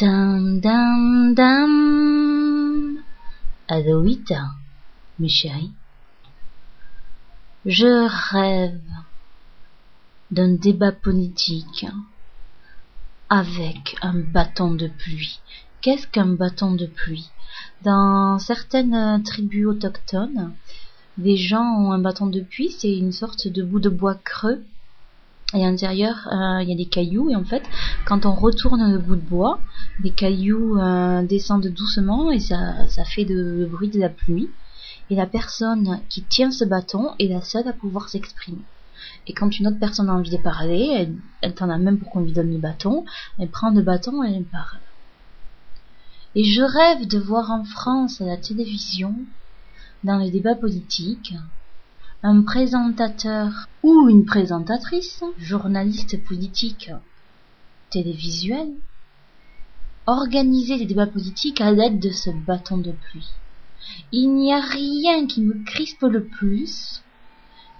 Dam dam dam. Aloïta, mes chéris. Je rêve d'un débat politique avec un bâton de pluie. Qu'est-ce qu'un bâton de pluie? Dans certaines tribus autochtones, les gens ont un bâton de pluie, c'est une sorte de bout de bois creux et à l'intérieur euh, il y a des cailloux. Et en fait quand on retourne le bout de bois les cailloux euh, descendent doucement et ça, fait le bruit de la pluie. Et la personne qui tient ce bâton est la seule à pouvoir s'exprimer. Et quand une autre personne a envie de parler elle, elle t'en a même pour qu'on lui donne le bâton elle prend le bâton et elle parle et je rêve de voir en France à la télévision dans les débats politiques un présentateur ou une présentatrice, journaliste politique, télévisuel, organiser les débats politiques à l'aide de ce bâton de pluie. Il n'y a rien qui me crispe le plus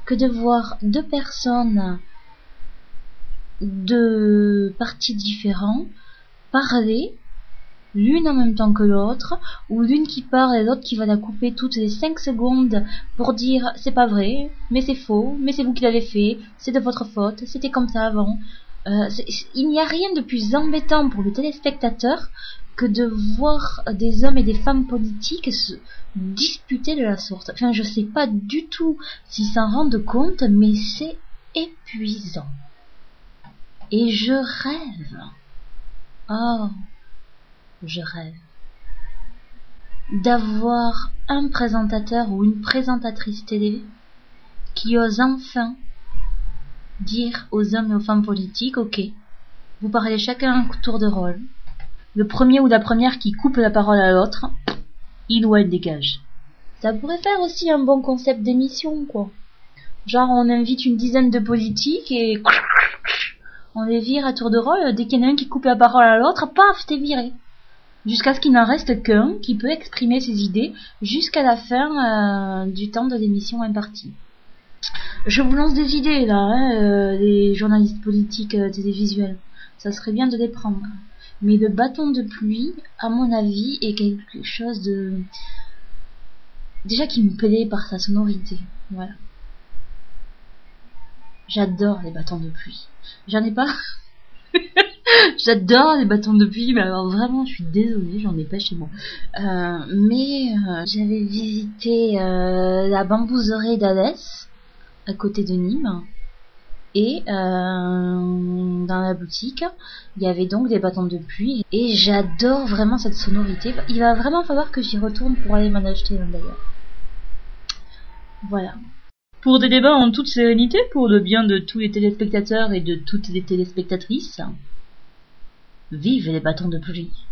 que de voir deux personnes de partis différents parler l'une en même temps que l'autre, ou l'une qui parle et l'autre qui va la couper toutes les cinq secondes pour dire c'est pas vrai, mais c'est faux, mais c'est vous qui l'avez fait, c'est de votre faute, c'était comme ça avant. Euh, il n'y a rien de plus embêtant pour le téléspectateur que de voir des hommes et des femmes politiques se disputer de la sorte. Enfin, je sais pas du tout s'ils s'en rendent compte, mais c'est épuisant. Et je rêve. Oh, je rêve. D'avoir un présentateur ou une présentatrice télé qui ose enfin dire aux hommes et aux femmes politiques ok vous parlez chacun un tour de rôle. Le premier ou la première qui coupe la parole à l'autre il ou elle dégage. Ça pourrait faire aussi un bon concept d'émission quoi. Genre on invite une dizaine de politiques et on les vire à tour de rôle. Dès qu'il y en a un qui coupe la parole à l'autre paf t'es viré jusqu'à ce qu'il n'en reste qu'un qui peut exprimer ses idées jusqu'à la fin euh, du temps de l'émission impartie. Je vous lance des idées là, hein, euh, les journalistes politiques euh, télévisuels. Ça serait bien de les prendre. Mais le bâton de pluie, à mon avis, est quelque chose de déjà qui me plaît par sa sonorité. Voilà. J'adore les bâtons de pluie. J'en ai pas. J'adore les bâtons de pluie, mais alors vraiment, je suis désolée, j'en ai pas chez moi. Euh, mais euh, j'avais visité euh, la bambouserie d'Alès, à côté de Nîmes. Et dans la boutique, il y avait donc des bâtons de pluie. Et j'adore vraiment cette sonorité. Il va vraiment falloir que j'y retourne pour aller m'en acheter un d'ailleurs. Voilà. Pour des débats en toute sérénité, pour le bien de tous les téléspectateurs et de toutes les téléspectatrices, Vive les bâtons de pluie